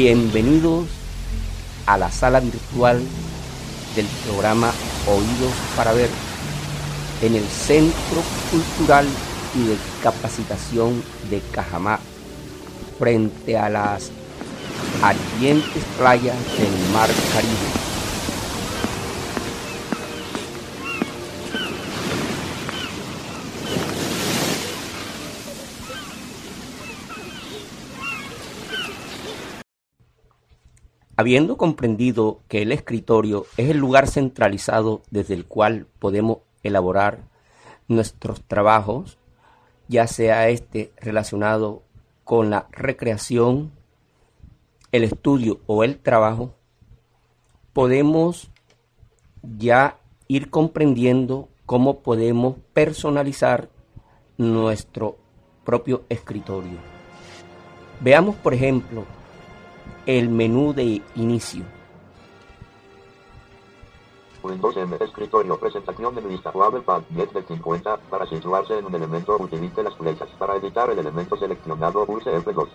Bienvenidos a la sala virtual del programa Oídos para Ver en el Centro Cultural y de Capacitación de Cajamá, frente a las ardientes playas del Mar Caribe. Habiendo comprendido que el escritorio es el lugar centralizado desde el cual podemos elaborar nuestros trabajos, ya sea este relacionado con la recreación, el estudio o el trabajo, podemos ya ir comprendiendo cómo podemos personalizar nuestro propio escritorio. Veamos, por ejemplo, el menú de inicio. Windows M, escritorio, presentación de lista, pad 10 de 50, para situarse en un elemento utilice las flechas, para editar el elemento seleccionado pulse F2.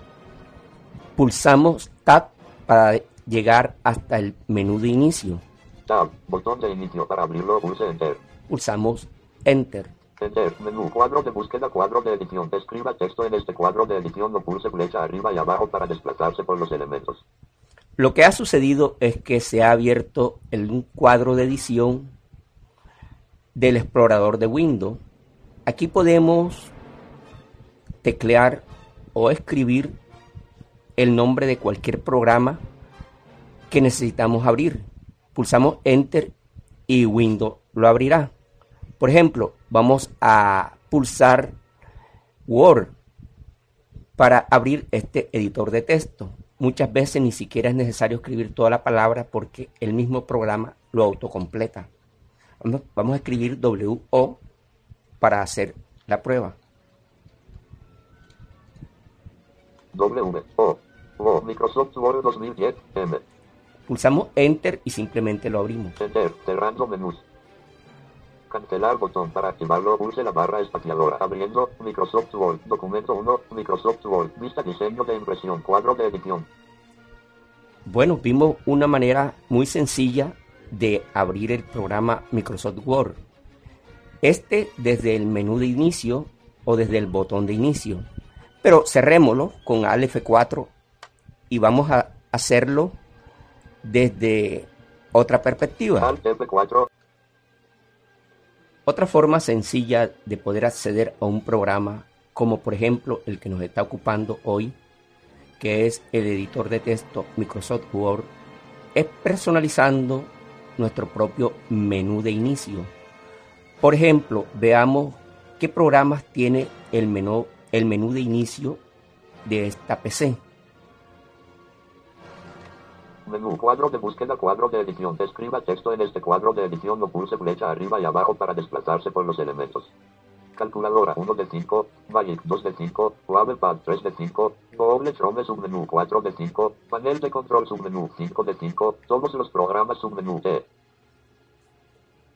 Pulsamos Tab para llegar hasta el menú de inicio. Tab, botón de inicio, para abrirlo pulse Enter. Pulsamos Enter. Enter, menú, cuadro de búsqueda, cuadro de edición. Escriba texto en este cuadro de edición o pulse flecha arriba y abajo para desplazarse por los elementos. Lo que ha sucedido es que se ha abierto el cuadro de edición del explorador de Windows. Aquí podemos teclear o escribir el nombre de cualquier programa que necesitamos abrir. Pulsamos Enter y Windows lo abrirá. Por ejemplo, vamos a pulsar Word para abrir este editor de texto. Muchas veces ni siquiera es necesario escribir toda la palabra porque el mismo programa lo autocompleta. Vamos, a escribir WO para hacer la prueba. W O Microsoft Word 2010 M. Pulsamos Enter y simplemente lo abrimos. Enter, cerrando menús. Cancelar botón para activarlo. Pulse la barra espaciadora. Abriendo Microsoft Word. Documento 1. Microsoft Word. Vista diseño de impresión. Cuadro de edición. Bueno, vimos una manera muy sencilla de abrir el programa Microsoft Word. Este desde el menú de inicio o desde el botón de inicio. Pero cerrémoslo con Alt F4 y vamos a hacerlo desde otra perspectiva. Alt F4. Otra forma sencilla de poder acceder a un programa, como por ejemplo el que nos está ocupando hoy, que es el editor de texto Microsoft Word, es personalizando nuestro propio menú de inicio. Por ejemplo, veamos qué programas tiene el menú, el menú de inicio de esta PC. Menú, cuadro de búsqueda, cuadro de edición. Escriba texto en este cuadro de edición o pulse flecha arriba y abajo para desplazarse por los elementos. Calculadora 1 de 5, Magic 2 de 5, Pad 3 de 5, Google Chrome submenú 4 de 5, Panel de control submenú 5 de 5, todos los programas submenú E.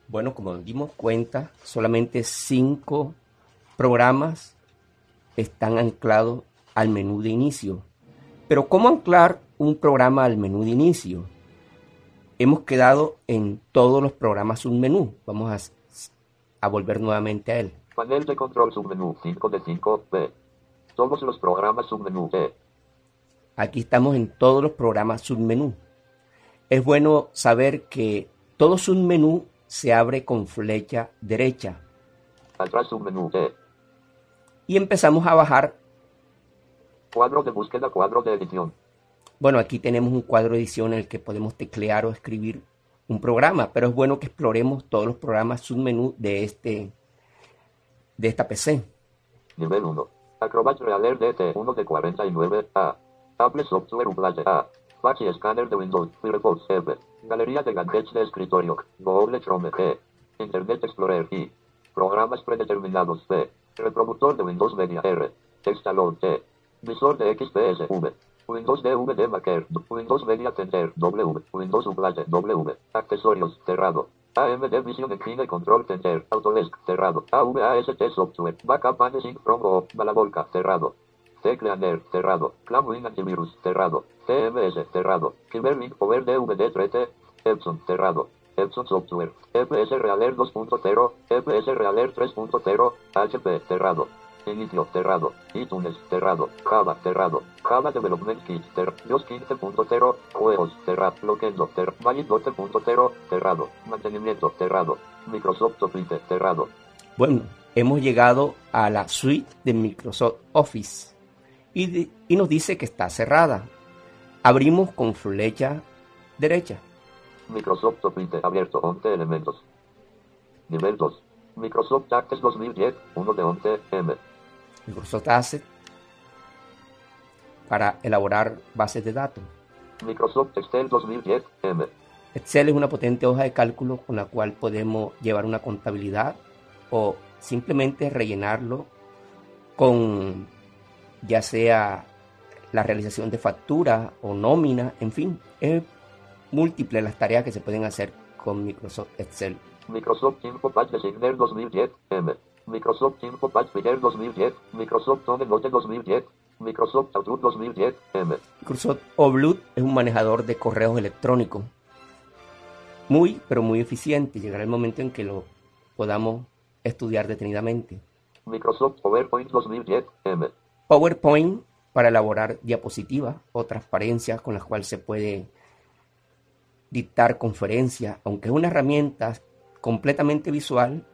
Bueno, como nos dimos cuenta, solamente 5 programas están anclados al menú de inicio. Pero ¿cómo anclar un programa al menú de inicio. Hemos quedado en todos los programas submenú. Vamos a, a volver nuevamente a él. Panel de control submenú 5 de 5 B. Todos los programas submenú E. Aquí estamos en todos los programas submenú. Es bueno saber que todo submenú se abre con flecha derecha. Atrás submenú E. Y empezamos a bajar. Cuadro de búsqueda, cuadro de edición. Bueno, aquí tenemos un cuadro de edición en el que podemos teclear o escribir un programa, pero es bueno que exploremos todos los programas submenú de este de esta PC. Nivel 1. Acrobat Reader DT 1 de 49 A. Apple Software Uplate A. Fax y escáner de Windows. Firefox F. Galería de gadgets de escritorio. Google Chrome G. Internet Explorer I. Programas predeterminados B. Reproductor de Windows Media R. Textalone T. Visor de XPS V. Windows DVD Maker. Windows Media Center W. Windows Uplate W. Accesorios. Cerrado. AMD Vision Engine Control Center. Autodesk. Cerrado. AVAST Software. Backup Managing from O. Balabolka. Cerrado. Cleaner, cerrado. Clamwin Antivirus, cerrado. CMS, cerrado. Cyberlink Power DVD 3T, Epson, cerrado. Epson Software, EPS Realer 2.0, EPS Realer 3.0, HP, cerrado. Inicio, cerrado. iTunes, cerrado. Java, cerrado. Java Development Kit, cer Dios 15.0, juegos, cerrado. Loquendo, cer Magic 12.0, cerrado. Mantenimiento, cerrado. Microsoft Office, cerrado. Bueno, hemos llegado a la suite de Microsoft Office y, y nos dice que está cerrada. Abrimos con flecha derecha. Microsoft Office abierto 11 elementos. Nivel 2. Microsoft Access 2010, 1 de 11 M. Microsoft Access para elaborar bases de datos. Microsoft Excel 2010 M. Excel es una potente hoja de cálculo con la cual podemos llevar una contabilidad o simplemente rellenarlo con ya sea la realización de factura o nómina, en fin, es múltiple las tareas que se pueden hacer con Microsoft Excel. Microsoft Info Patch Designer 2010 M. Microsoft Patch Reader 2010, Microsoft Note 2010, Microsoft Outlook 2010 M. Microsoft Outlook es un manejador de correos electrónicos muy, pero muy eficiente. Llegará el momento en que lo podamos estudiar detenidamente. Microsoft PowerPoint 2010 M. PowerPoint para elaborar diapositivas o transparencias con las cuales se puede dictar conferencias, aunque es una herramienta completamente visual,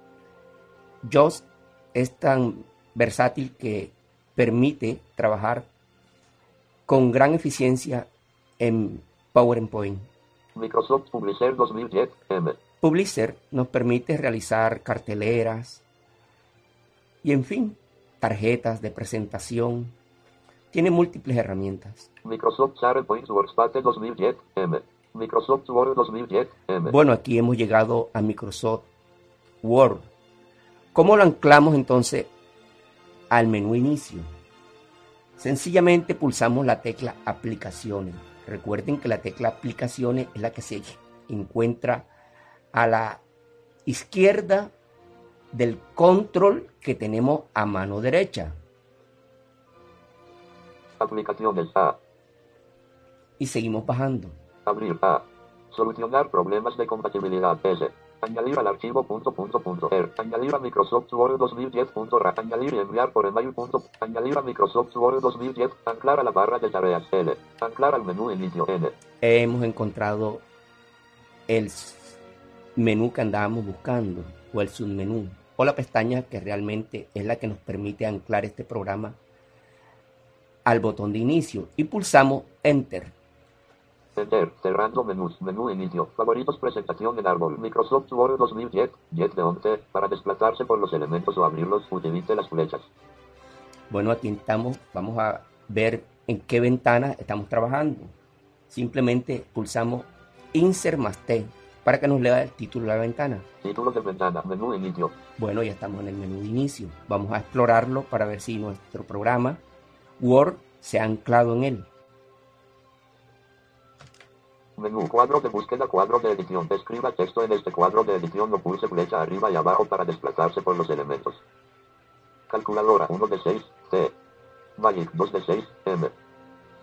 JOS es tan versátil que permite trabajar con gran eficiencia en PowerPoint. Microsoft Publisher 2010 M. Publisher nos permite realizar carteleras y en fin, tarjetas de presentación. Tiene múltiples herramientas. Microsoft SharePoint Workspace 2010 M. Microsoft Word 2010 M. Bueno, aquí hemos llegado a Microsoft Word. ¿Cómo lo anclamos entonces al menú inicio? Sencillamente pulsamos la tecla aplicaciones. Recuerden que la tecla aplicaciones es la que se encuentra a la izquierda del control que tenemos a mano derecha. Aplicaciones A. Y seguimos bajando. Abrir A. Solucionar problemas de compatibilidad S. Añadir al archivo punto punto punto er. Añadir a Microsoft Word 2010 punto ra. Añadir y enviar por email punto. Añadir a Microsoft Word 2010. Anclar a la barra de tareas L. Anclar al menú inicio N. Hemos encontrado el menú que andábamos buscando o el submenú o la pestaña que realmente es la que nos permite anclar este programa al botón de inicio y pulsamos Enter. Enter, cerrando menús, menú inicio, favoritos, presentación en árbol, Microsoft Word 2010, 10 de 11, para desplazarse por los elementos o abrirlos, utilice las flechas. Bueno, aquí estamos, vamos a ver en qué ventana estamos trabajando. Simplemente pulsamos Insert más T para que nos lea el título de la ventana. Título de ventana, menú inicio. Bueno, ya estamos en el menú de inicio. Vamos a explorarlo para ver si nuestro programa Word se ha anclado en él. Menú, cuadro de búsqueda, cuadro de edición. Escriba texto en este cuadro de edición o pulse flecha arriba y abajo para desplazarse por los elementos. Calculadora 1 de 6, C. Magic 2 de 6, M.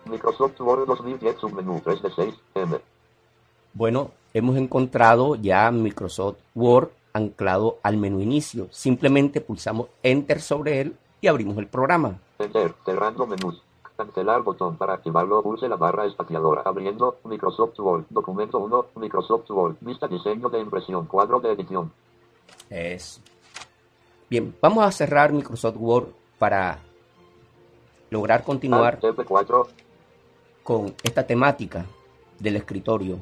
Microsoft Word 2010 submenú 3 de 6, M. Bueno, hemos encontrado ya Microsoft Word anclado al menú inicio. Simplemente pulsamos Enter sobre él y abrimos el programa. Enter, cerrando menús. Cancelar botón. Para activarlo, pulse la barra espaciadora. Abriendo Microsoft Word. Documento 1. Microsoft Word. Vista diseño de impresión. Cuadro de edición. Es. Bien, vamos a cerrar Microsoft Word para lograr continuar Alt F4. con esta temática del escritorio.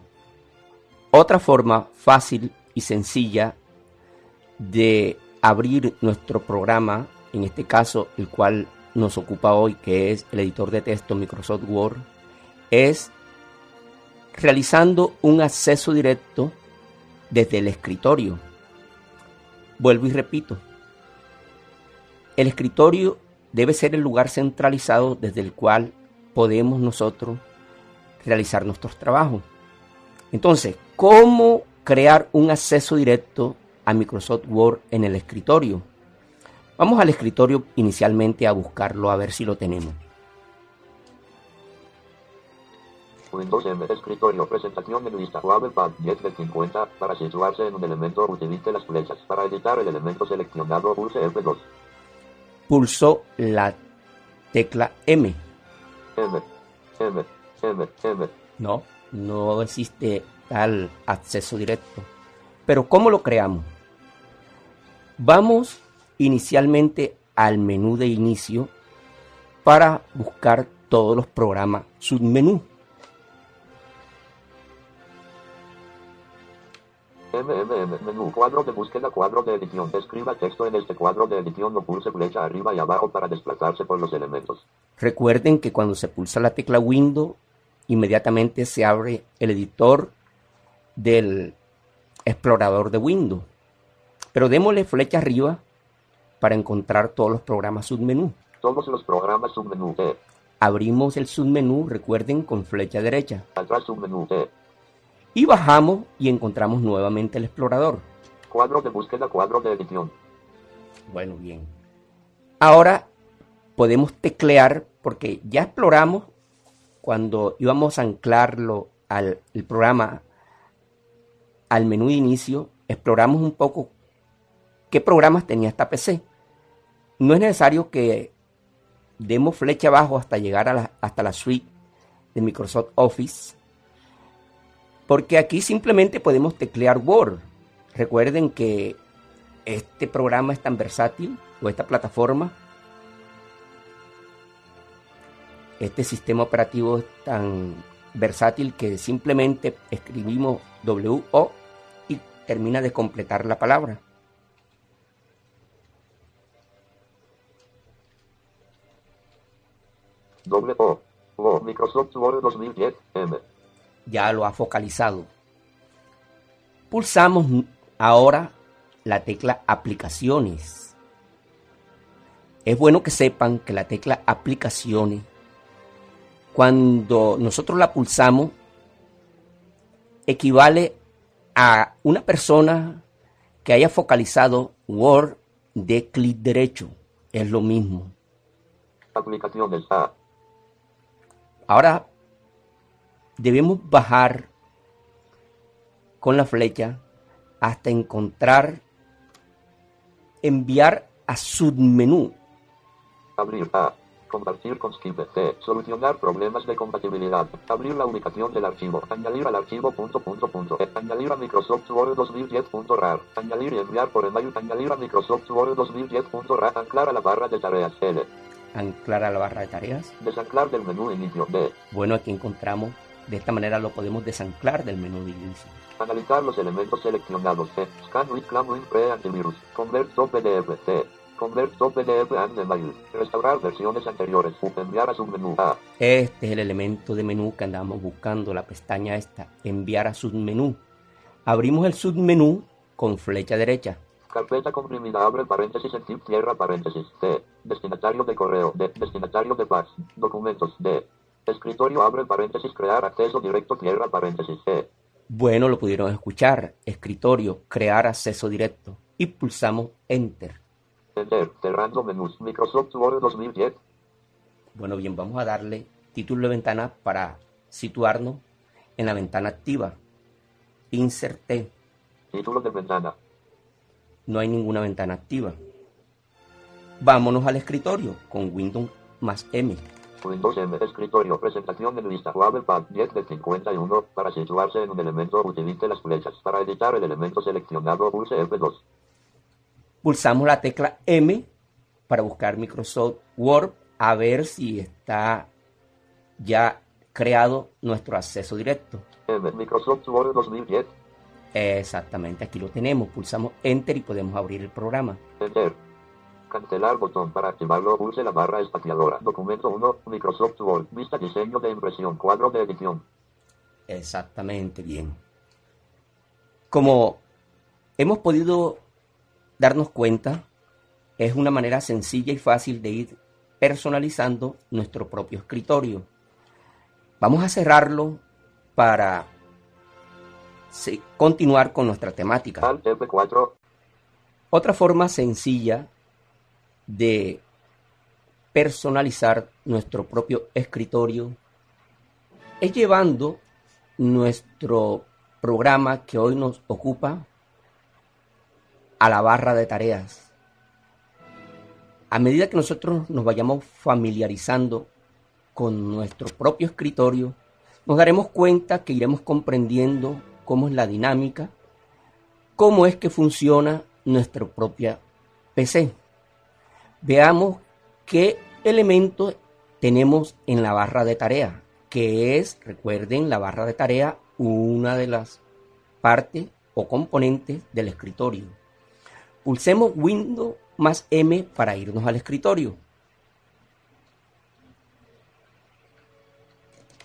Otra forma fácil y sencilla de abrir nuestro programa, en este caso el cual nos ocupa hoy, que es el editor de texto Microsoft Word, es realizando un acceso directo desde el escritorio. Vuelvo y repito, el escritorio debe ser el lugar centralizado desde el cual podemos nosotros realizar nuestros trabajos. Entonces, ¿cómo crear un acceso directo a Microsoft Word en el escritorio? Vamos al escritorio inicialmente a buscarlo a ver si lo tenemos. Windows M. Escritorio. Presentación en lista. Pad 10 de 50. Para situarse en un elemento, utilice las flechas. Para editar el elemento seleccionado, pulse F2. Pulsó la tecla M. M. M. M. M. No, no existe tal acceso directo. Pero ¿cómo lo creamos? Vamos inicialmente al menú de inicio para buscar todos los programas submenú. MMM. Menú. Cuadro de búsqueda. Cuadro de edición. Escriba texto en este cuadro de edición o pulse flecha arriba y abajo para desplazarse por los elementos. Recuerden que cuando se pulsa la tecla Windows, inmediatamente se abre el editor del explorador de Windows. Pero démosle flecha arriba para encontrar todos los programas submenú. Todos los programas submenú. E. Abrimos el submenú, recuerden, con flecha derecha. Atrás submenú. E. Y bajamos y encontramos nuevamente el explorador. Cuadro de búsqueda. Cuadro de edición. Bueno, bien. Ahora podemos teclear porque ya exploramos cuando íbamos a anclarlo al el programa al menú de inicio, exploramos un poco qué programas tenía esta PC. No es necesario que demos flecha abajo hasta llegar a la, hasta la suite de Microsoft Office, porque aquí simplemente podemos teclear Word. Recuerden que este programa es tan versátil, o esta plataforma, este sistema operativo es tan versátil que simplemente escribimos WO y termina de completar la palabra. Doble O. O. Microsoft Word 2010. M. Ya lo ha focalizado. Pulsamos ahora la tecla aplicaciones. Es bueno que sepan que la tecla aplicaciones, cuando nosotros la pulsamos, equivale a una persona que haya focalizado Word de clic derecho. Es lo mismo. Aplicaciones A. Ahora debemos bajar con la flecha hasta encontrar enviar a submenú. Abrir A. Compartir con Skip C. Solucionar problemas de compatibilidad. Abrir la ubicación del archivo. Añadir al archivo punto punto punto. E. Añadir a Microsoft Word 2010.rar. Añadir y enviar por email. Añadir a Microsoft Word 2010.rar. Anclar a la barra de tareas L. Anclar a la barra de tareas. Desanclar del menú inicio D. Bueno, aquí encontramos, de esta manera lo podemos desanclar del menú de inicio. Analizar los elementos seleccionados C. Scan with Clam with Pre Antivirus. Convert to PDF C. Convert to PDF and email. Restaurar versiones anteriores. Enviar a submenú A. Este es el elemento de menú que andamos buscando, la pestaña esta, enviar a submenú. Abrimos el submenú con flecha derecha. Carpeta comprimida abre paréntesis en zip cierra paréntesis C. Destinatario de correo D. Destinatario de fax. Documentos D. Escritorio abre paréntesis crear acceso directo cierra paréntesis C. Bueno, lo pudieron escuchar. Escritorio, crear acceso directo. Y pulsamos Enter. Enter. Cerrando menús. Microsoft Word 2010. Bueno, bien, vamos a darle título de ventana para situarnos en la ventana activa. Insert T. Título de ventana. No hay ninguna ventana activa. Vámonos al escritorio con Windows más M. Windows M, escritorio, presentación en lista, Pad 10 de 51, para situarse en un elemento utilice las flechas, para editar el elemento seleccionado pulse F2. Pulsamos la tecla M para buscar Microsoft Word a ver si está ya creado nuestro acceso directo. M, Microsoft Word 2010. Exactamente, aquí lo tenemos. Pulsamos Enter y podemos abrir el programa. Enter. Cancelar botón para activarlo. Pulse la barra espaciadora. Documento 1. Microsoft Word. Vista diseño de impresión. Cuadro de edición. Exactamente bien. Como hemos podido darnos cuenta, es una manera sencilla y fácil de ir personalizando nuestro propio escritorio. Vamos a cerrarlo para continuar con nuestra temática. F4. Otra forma sencilla de personalizar nuestro propio escritorio es llevando nuestro programa que hoy nos ocupa a la barra de tareas. A medida que nosotros nos vayamos familiarizando con nuestro propio escritorio, nos daremos cuenta que iremos comprendiendo cómo es la dinámica, cómo es que funciona nuestra propia PC veamos qué elementos tenemos en la barra de tarea, que es, recuerden, la barra de tarea, una de las partes o componentes del escritorio. Pulsemos Windows más M para irnos al escritorio.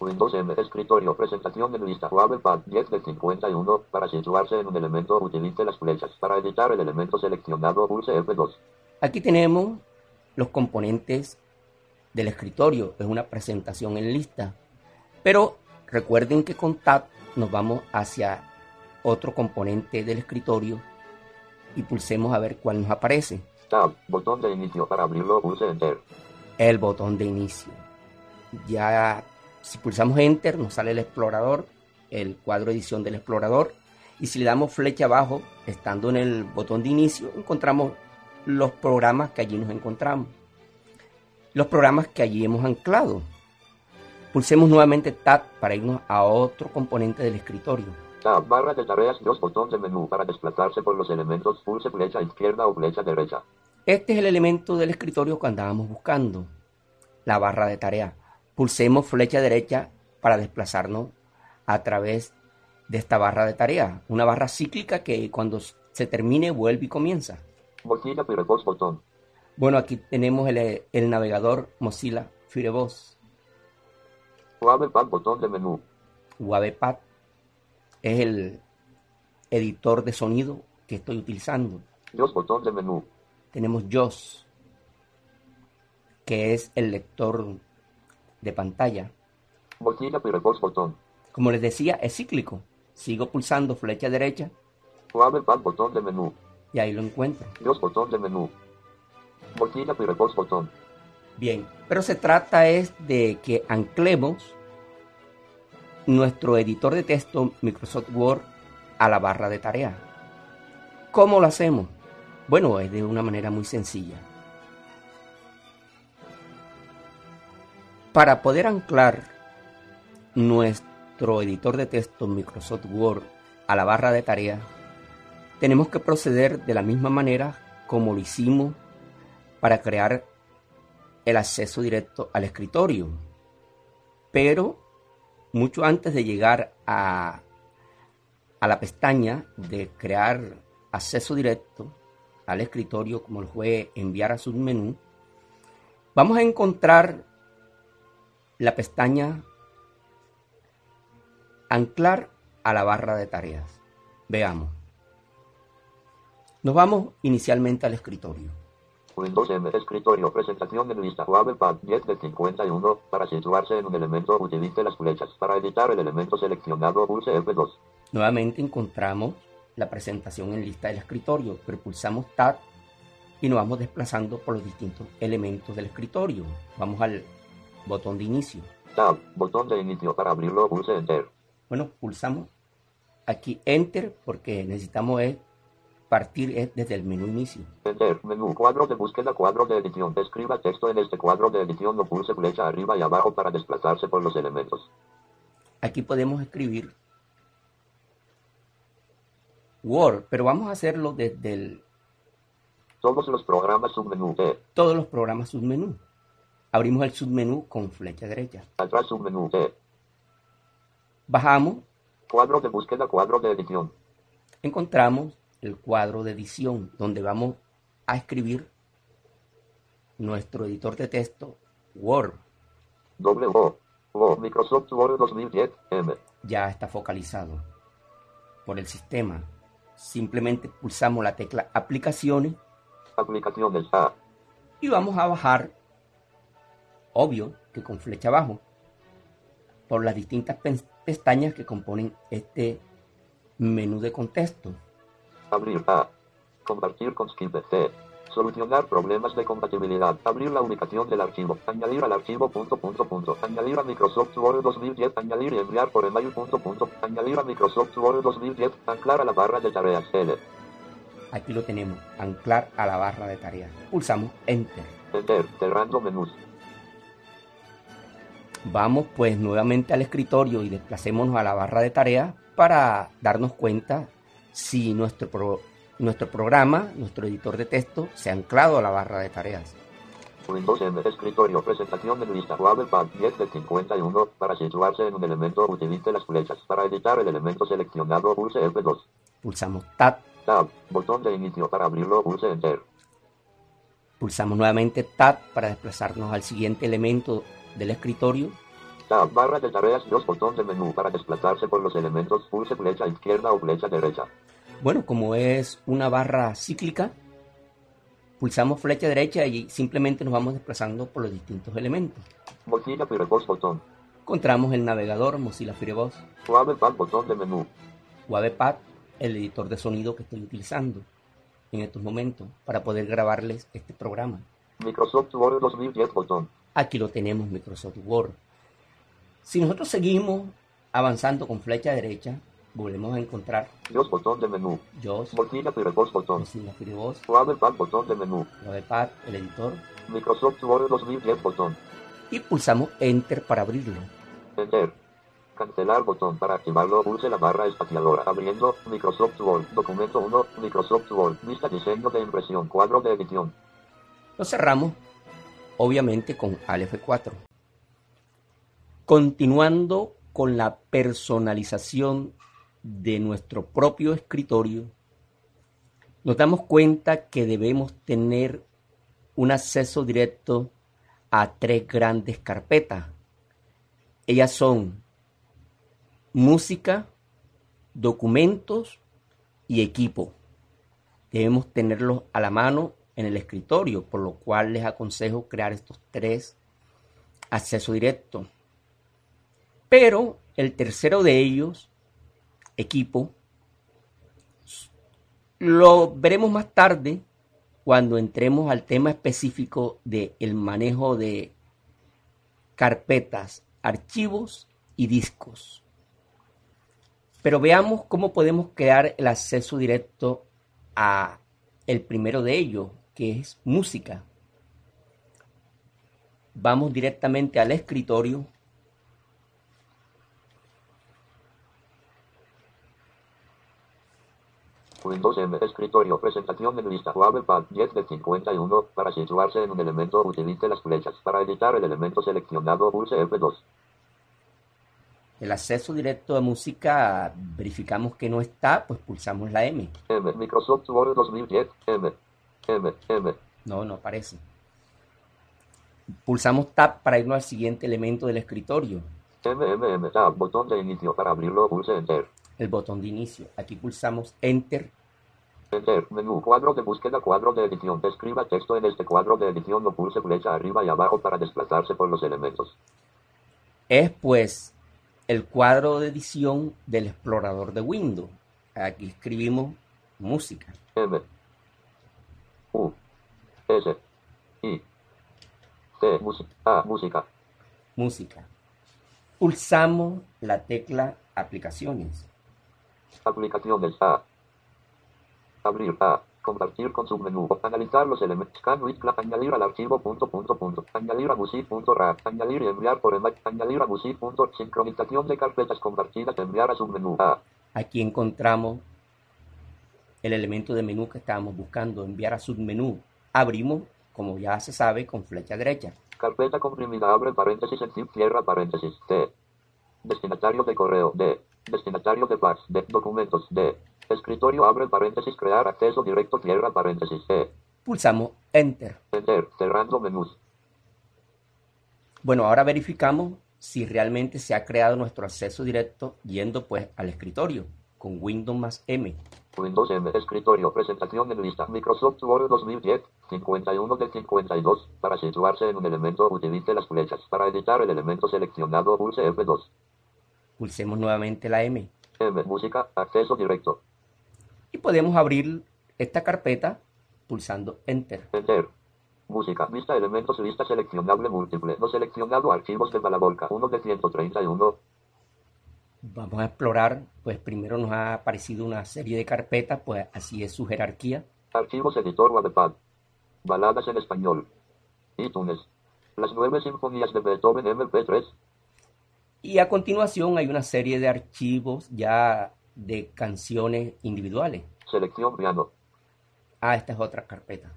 Windows M, escritorio, presentación de lista, Pad 10 de 51, para situarse en un elemento utilice las flechas, para editar el elemento seleccionado pulse F2. Aquí tenemos los componentes del escritorio, es una presentación en lista. Pero recuerden que con Tab nos vamos hacia otro componente del escritorio y pulsemos a ver cuál nos aparece. Tab, botón de inicio para abrirlo, pulse Enter. El botón de inicio. Ya si pulsamos Enter nos sale el explorador, el cuadro edición del explorador y si le damos flecha abajo, estando en el botón de inicio, encontramos los programas que allí nos encontramos, los programas que allí hemos anclado. Pulsemos nuevamente Tab para irnos a otro componente del escritorio. Tab, barra de tareas, dos botones de menú para desplazarse por los elementos, pulse flecha izquierda o flecha derecha. Este es el elemento del escritorio que andábamos buscando, la barra de tareas. Pulsemos flecha derecha para desplazarnos a través de esta barra de tareas, una barra cíclica que cuando se termine vuelve y comienza. Mozilla Firefox botón. Bueno, aquí tenemos el, el navegador Mozilla Firefox. WavePad botón de menú. WavePad es el editor de sonido que estoy utilizando. JOS botón de menú. Tenemos JOS, que es el lector de pantalla. Botón. Como les decía, es cíclico. Sigo pulsando flecha derecha. WavePad botón de menú. Y ahí lo encuentro. Dos botón de menú. Botón. Bien, pero se trata es de que anclemos nuestro editor de texto Microsoft Word a la barra de tarea. ¿Cómo lo hacemos? Bueno, es de una manera muy sencilla. Para poder anclar nuestro editor de texto Microsoft Word a la barra de tarea, tenemos que proceder de la misma manera como lo hicimos para crear el acceso directo al escritorio. Pero mucho antes de llegar a, la pestaña de crear acceso directo al escritorio, como lo fue enviar a submenú, vamos a encontrar la pestaña anclar a la barra de tareas. Veamos. Nos vamos inicialmente al escritorio. Windows M, escritorio, presentación en lista, WavePad 10 de 51, para situarse en un elemento utilice las flechas, para editar el elemento seleccionado pulse F2. Nuevamente encontramos la presentación en lista del escritorio, pero pulsamos Tab y nos vamos desplazando por los distintos elementos del escritorio. Vamos al botón de inicio. Tab, botón de inicio, para abrirlo pulse Enter. Bueno, pulsamos aquí Enter porque necesitamos partir es desde el menú inicio. Enter, menú, cuadro de búsqueda, cuadro de edición. Escriba texto en este cuadro de edición o pulse flecha arriba y abajo para desplazarse por los elementos. Aquí podemos escribir Word, pero vamos a hacerlo desde el, Todos los programas submenú T. todos los programas submenú. Abrimos el submenú con flecha derecha. Atrás submenú T. Bajamos, Cuadro de búsqueda, cuadro de edición. encontramos el cuadro de edición donde vamos a escribir nuestro editor de texto Word. Microsoft Word 2010. M. Ya está focalizado por el sistema. Simplemente pulsamos la tecla aplicaciones Aplicaciones A. y vamos a bajar, obvio que con flecha abajo, por las distintas pestañas que componen este menú de contexto. Abrir A. Compartir con Skip C. Solucionar problemas de compatibilidad. Abrir la ubicación del archivo. Añadir al archivo punto punto punto. Añadir a Microsoft Word 2010. Añadir y enviar por email punto punto. Añadir a Microsoft Word 2010. Anclar a la barra de tareas L. Aquí lo tenemos, anclar a la barra de tareas. Pulsamos Enter. Enter. Cerrando menús. Vamos pues nuevamente al escritorio y desplacémonos a la barra de tareas para darnos cuenta si nuestro, pro- nuestro programa, nuestro editor de texto, se ha anclado a la barra de tareas. Windows M. Escritorio. Presentación de lista. Pad 10 de 51. Para situarse en un elemento utilice las flechas. Para editar el elemento seleccionado pulse F2. Pulsamos Tab, Tab. Botón de inicio. Para abrirlo pulse Enter. pulsamos nuevamente Tab para desplazarnos al siguiente elemento del escritorio. Tab, barra de tareas, dos botón de menú para desplazarse por los elementos, pulse flecha izquierda o flecha derecha. Bueno, como es una barra cíclica, pulsamos flecha derecha y simplemente nos vamos desplazando por los distintos elementos. Mozilla Firefox botón. Encontramos el navegador Mozilla Firefox, Wavepad botón de menú. Wavepad, el editor de sonido que estoy utilizando en estos momentos para poder grabarles este programa. Microsoft Word 2010 botón. Aquí lo tenemos, Microsoft Word. Si nosotros seguimos avanzando con flecha derecha, volvemos a encontrar Dios botón de menú. JOS, Mozilla Firefox botón. Mozilla Firefox, Wavepad botón de menú. Wavepad, el editor, Microsoft Word 2010 botón. y pulsamos Enter para abrirlo. Enter. Cancelar botón para activarlo pulse la barra espaciadora abriendo Microsoft Word documento 1 Microsoft Word vista diseño de impresión cuadro de edición Lo cerramos, obviamente, con Alt F4. Continuando con la personalización de nuestro propio escritorio, nos damos cuenta que debemos tener un acceso directo a tres grandes carpetas. Ellas son música, documentos y equipo. Debemos tenerlos a la mano en el escritorio, por lo cual les aconsejo crear estos tres acceso directo. Pero el tercero de ellos, equipo, lo veremos más tarde cuando entremos al tema específico del el manejo de carpetas, archivos y discos. Pero veamos cómo podemos crear el acceso directo a el primero de ellos, que es música. Vamos directamente al escritorio. Windows M escritorio presentación en lista Wavepad 10 de 51 para situarse en un elemento utilice las flechas para editar el elemento seleccionado pulse F2 El acceso directo a música, verificamos que no está, pues pulsamos la M. M Microsoft Word 2010 M M M No, no aparece. Pulsamos Tab para irnos al siguiente elemento del escritorio, M M M Tab botón de inicio para abrirlo pulse Enter el botón de inicio. Aquí pulsamos Enter Enter, menú, cuadro de búsqueda, cuadro de edición. Escriba texto en este cuadro de edición o pulse flecha arriba y abajo para desplazarse por los elementos. es pues el cuadro de edición del explorador de Windows. Aquí escribimos música. M U S I C música A música Música. Pulsamos la tecla aplicaciones. aplicaciones A Abrir A. Compartir con submenú. Analizar los elementos. Añadir al archivo punto punto punto. Añadir a music punto rap. Añadir y enviar por email. Añadir a music punto. Sincronización de carpetas compartidas. Enviar a submenú A. Aquí encontramos el elemento de menú que estábamos buscando, enviar a submenú. Abrimos, como ya se sabe, con flecha derecha. Carpeta comprimida. Abre paréntesis. En cierra paréntesis. T. Destinatario de correo. D. Destinatario de fax. D. Documentos. D. Escritorio abre paréntesis. Crear acceso directo. Cierra paréntesis. E. Pulsamos Enter. Enter. Cerrando menús. Bueno, ahora verificamos si realmente se ha creado nuestro acceso directo yendo pues al escritorio con Windows más M. Windows M. Escritorio. Presentación en lista. Microsoft Word 2010. 51 de 52. Para situarse en un elemento, utilice las flechas. Para editar el elemento seleccionado, pulse F2. Pulsemos nuevamente la M. M. Música. Acceso directo. Y podemos abrir esta carpeta pulsando Enter. Enter. Música. Vista elementos. Lista seleccionable múltiple. No seleccionado. Archivos de Balabolca. 1 de 131. Vamos a explorar, pues primero nos ha aparecido una serie de carpetas, pues así es su jerarquía. Archivos editor Wattpad. Baladas en español. iTunes. Las nueve sinfonías de Beethoven MP3. Y a continuación hay una serie de archivos ya de canciones individuales. Selección piano. Ah, esta es otra carpeta.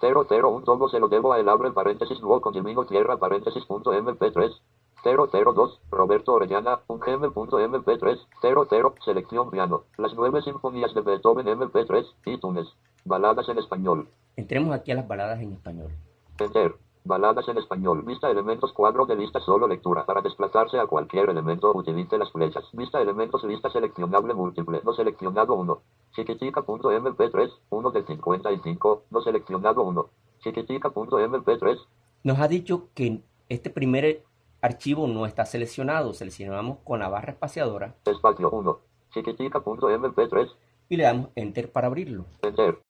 001 todo se lo debo a el abre paréntesis luego con Domingo tierra paréntesis punto mp3. 002 Roberto Orellana un gm.mp3 00 selección piano. Las nueve sinfonías de Beethoven mp3 iTunes. Baladas en español. Entremos aquí a las baladas en español. Enter. Baladas en español. Vista elementos cuadro de lista solo lectura. Para desplazarse a cualquier elemento utilice las flechas. Vista elementos lista seleccionable múltiple. No seleccionado 1. Chiquitica.mp3. 1 de 55. No seleccionado 1. Chiquitica.mp3. Nos ha dicho que este primer archivo no está seleccionado. Seleccionamos con la barra espaciadora Espacio 1. Chiquitica.mp3. y le damos Enter para abrirlo. Enter.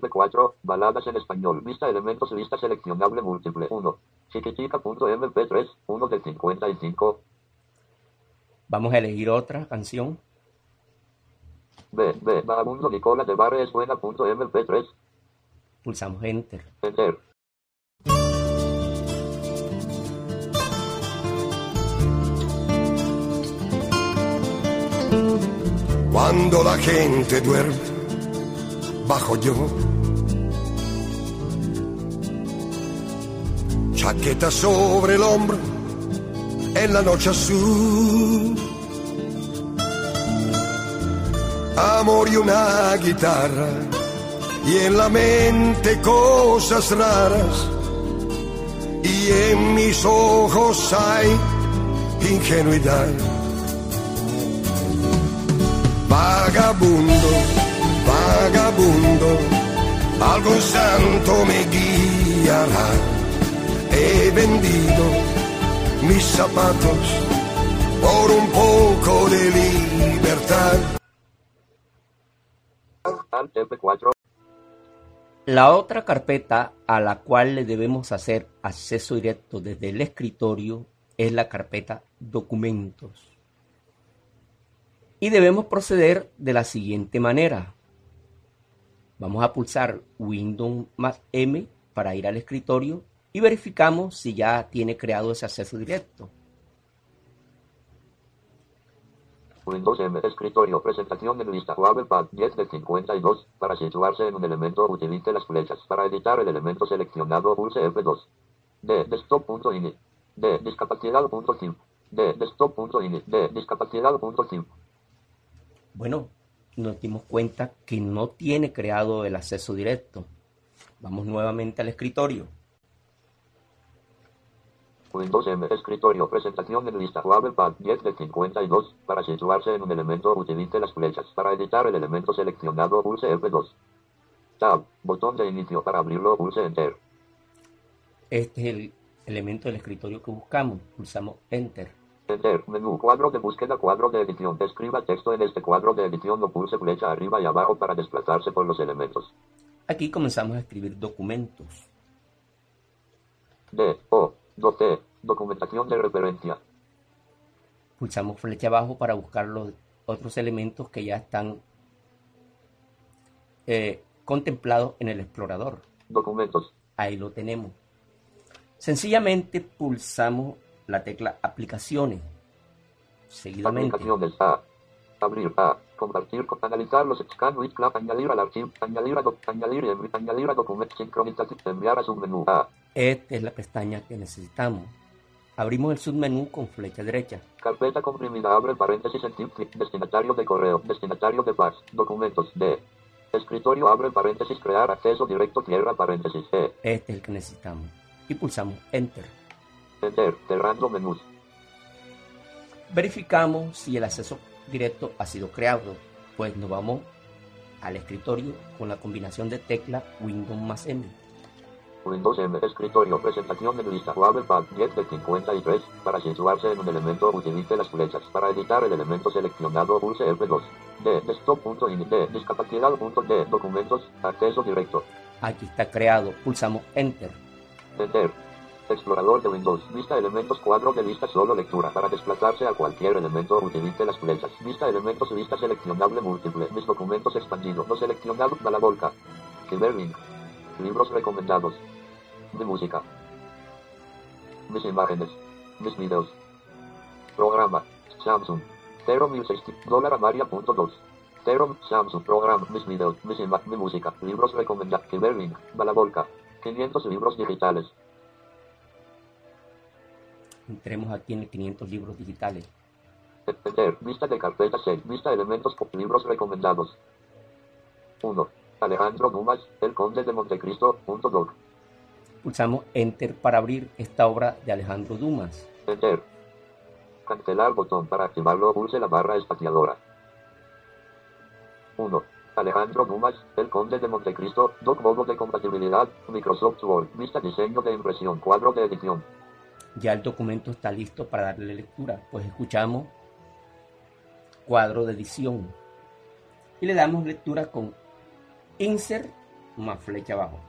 MP4, baladas en español, lista elementos, lista seleccionable múltiple, 1, chiquitica.mp3, 1 de 55. Vamos a elegir otra canción. B, B, Vagabundo Nicola de Barres Buena.mp3. Pulsamos Enter. Enter. Cuando la gente duerme bajo yo. Chaqueta sobre el hombro, en la noche azul. Amor y una guitarra, y en la mente cosas raras. Y en mis ojos hay ingenuidad. Vagabundo, vagabundo, algún santo me guiará. He vendido mis zapatos por un poco de libertad. Alt F4. La otra carpeta a la cual le debemos hacer acceso directo desde el escritorio es la carpeta documentos. Y debemos proceder de la siguiente manera. Vamos a pulsar Windows más M para ir al escritorio y verificamos si ya tiene creado ese acceso directo. Windows M, escritorio, presentación de lista, Pad 10 de 52. Para situarse en un elemento, utilice las flechas. Para editar el elemento seleccionado, pulse F2. D, desktop.ini. D, discapacidad.sim. D, desktop.ini. D, discapacidad.sim. Bueno, nos dimos cuenta que no tiene creado el acceso directo. Vamos nuevamente al escritorio. Windows M, escritorio, presentación en lista, Pad 10 de 52. Para situarse en un elemento, utilice las flechas. Para editar el elemento seleccionado, pulse F2. Tab, botón de inicio. Para abrirlo, pulse Enter. Este es el elemento del escritorio que buscamos. Pulsamos Enter. Enter, menú, cuadro de búsqueda, cuadro de edición. Escriba texto en este cuadro de edición o pulse flecha arriba y abajo para desplazarse por los elementos. Aquí comenzamos a escribir documentos. D, O, 12. Documentación de referencia. Pulsamos flecha abajo para buscar los otros elementos que ya están eh, contemplados en el explorador. Documentos. Ahí lo tenemos. Sencillamente pulsamos la tecla aplicaciones. Seguidamente. Aplicaciones A. Abrir A. Compartir. co- Analizar los scan with clap. Añadir al archivo. Añadir a, doc- añadir, añadir a documento. Sincronización. Enviar a submenú A. Esta es la pestaña que necesitamos. Abrimos el submenú con flecha derecha. Carpeta comprimida. Abre paréntesis en tip. Destinatario de correo. Destinatario de fax. Documentos. D. Escritorio. Abre paréntesis. Crear acceso directo. Cierra paréntesis. E. Este es el que necesitamos. Y pulsamos Enter. Enter. Cerrando menús. Verificamos si el acceso directo ha sido creado. Pues nos vamos al escritorio con la combinación de tecla Windows más M. Windows M. Escritorio. Presentación de lista. Pad 10 de 53. Para situarse en un elemento, utilice las flechas. Para editar el elemento seleccionado, pulse F2. D. Desktop.ini. D. Discapacidad.d. Documentos. Acceso directo. Aquí está creado. Pulsamos Enter. Enter. Explorador de Windows. Vista elementos cuadro de lista solo lectura. Para desplazarse a cualquier elemento utilice las flechas. Vista elementos lista seleccionable múltiple. Mis documentos expandido. No seleccionado. Balabolca. Cyberlink. Libros recomendados. Mi música. Mis imágenes. Mis videos. Programa. Samsung. 0.060. Dólar amaria.2. 0 Samsung. Programa. Mis videos. Mis ima- mi música. Libros recomendados. Cyberlink. Balabolca. 500 libros digitales. Entremos aquí en el 500 libros digitales. Enter. Vista de carpeta 6. Vista elementos por libros recomendados. 1. Alejandro Dumas, El Conde de Montecristo. Punto doc. Pulsamos Enter para abrir esta obra de Alejandro Dumas. Enter. Cancelar botón para activarlo. Pulse la barra espaciadora. 1. Alejandro Dumas, El Conde de Montecristo. Doc modo de compatibilidad. Microsoft Word. Vista diseño de impresión. Cuadro de edición. Ya el documento está listo para darle lectura. Pues escuchamos cuadro de edición. Y le damos lectura con Insert más flecha abajo.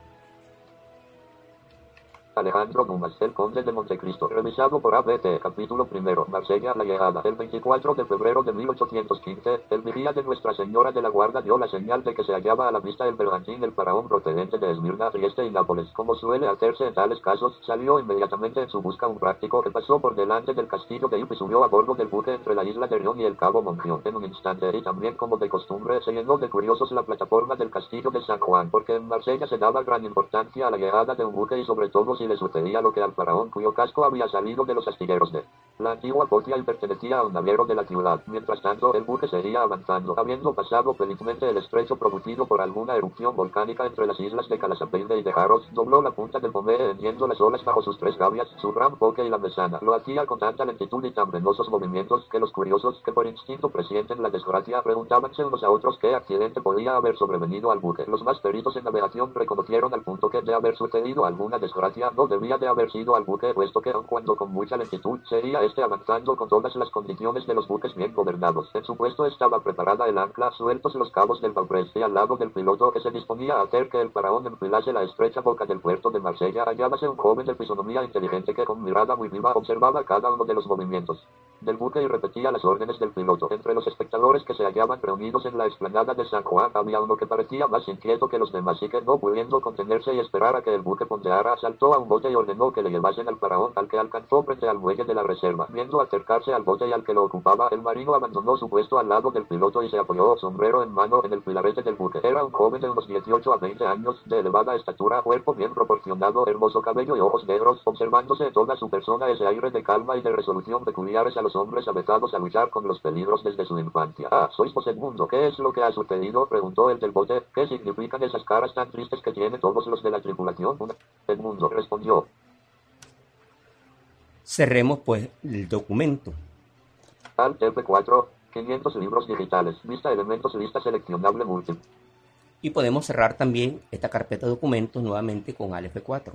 Alejandro Dumas, el conde de Montecristo, revisado por ABT, capítulo primero, Marsella la llegada, el 24 de febrero de 1815, el vigía de Nuestra Señora de la Guarda dio la señal de que se hallaba a la vista el bergantín el faraón procedente de Esmirna, Trieste y Nápoles. Como suele hacerse en tales casos, salió inmediatamente en su busca un práctico que pasó por delante del castillo de Ipi y subió a bordo del buque entre la isla de Rion y el cabo Mongión. En un instante, y también como de costumbre, se llenó de curiosos la plataforma del castillo de San Juan, porque en Marsella se daba gran importancia a la llegada de un buque y sobre todo si le sucedía lo que al faraón cuyo casco había salido de los astilleros de la antigua y pertenecía a un naviero de la ciudad. Mientras tanto, el buque seguía avanzando, habiendo pasado felizmente el estrecho producido por alguna erupción volcánica entre las islas de Calasapeide y de Jaros, dobló la punta del Pomee hendiendo las olas bajo sus tres gavias, su gran foque y la mesana. Lo hacía con tanta lentitud y tan venosos movimientos que los curiosos, que por instinto presienten la desgracia, preguntábanse unos a otros qué accidente podía haber sobrevenido al buque. Los más peritos en navegación reconocieron al punto que de haber sucedido alguna desgracia no debía de haber sido al buque, puesto que aun cuando con mucha lentitud sería este avanzando con todas las condiciones de los buques bien gobernados. En su puesto estaba preparada el ancla, sueltos los cabos del Paupreste al lado del piloto que se disponía a hacer que el faraón enfilase la estrecha boca del puerto de Marsella. Hallábase un joven de fisonomía inteligente que con mirada muy viva observaba cada uno de los movimientos del buque y repetía las órdenes del piloto. Entre los espectadores que se hallaban reunidos en la explanada de San Juan había uno que parecía más inquieto que los demás y que no pudiendo contenerse y esperar a que el buque pondeara, saltó a un bote y ordenó que le llevasen al faraón al que alcanzó frente al muelle de la reserva. Viendo acercarse al bote y al que lo ocupaba, el marino abandonó su puesto al lado del piloto y se apoyó sombrero en mano en el pilarete del buque. Era un joven de unos 18 a 20 años, de elevada estatura, cuerpo bien proporcionado, hermoso cabello y ojos negros, observándose toda su persona ese aire de calma y de resolución peculiares a los hombres avezados a luchar con los peligros desde su infancia. Ah, sois Mundo. ¿Qué es lo que ha sucedido? Preguntó el del bote. ¿Qué significan esas caras tan tristes que tienen todos los de la tripulación? Mundo respondió. Cerremos pues el documento. Al F4, 500 libros digitales. Vista elementos, lista seleccionable múltiple. Y podemos cerrar también esta carpeta de documentos nuevamente con Al F4.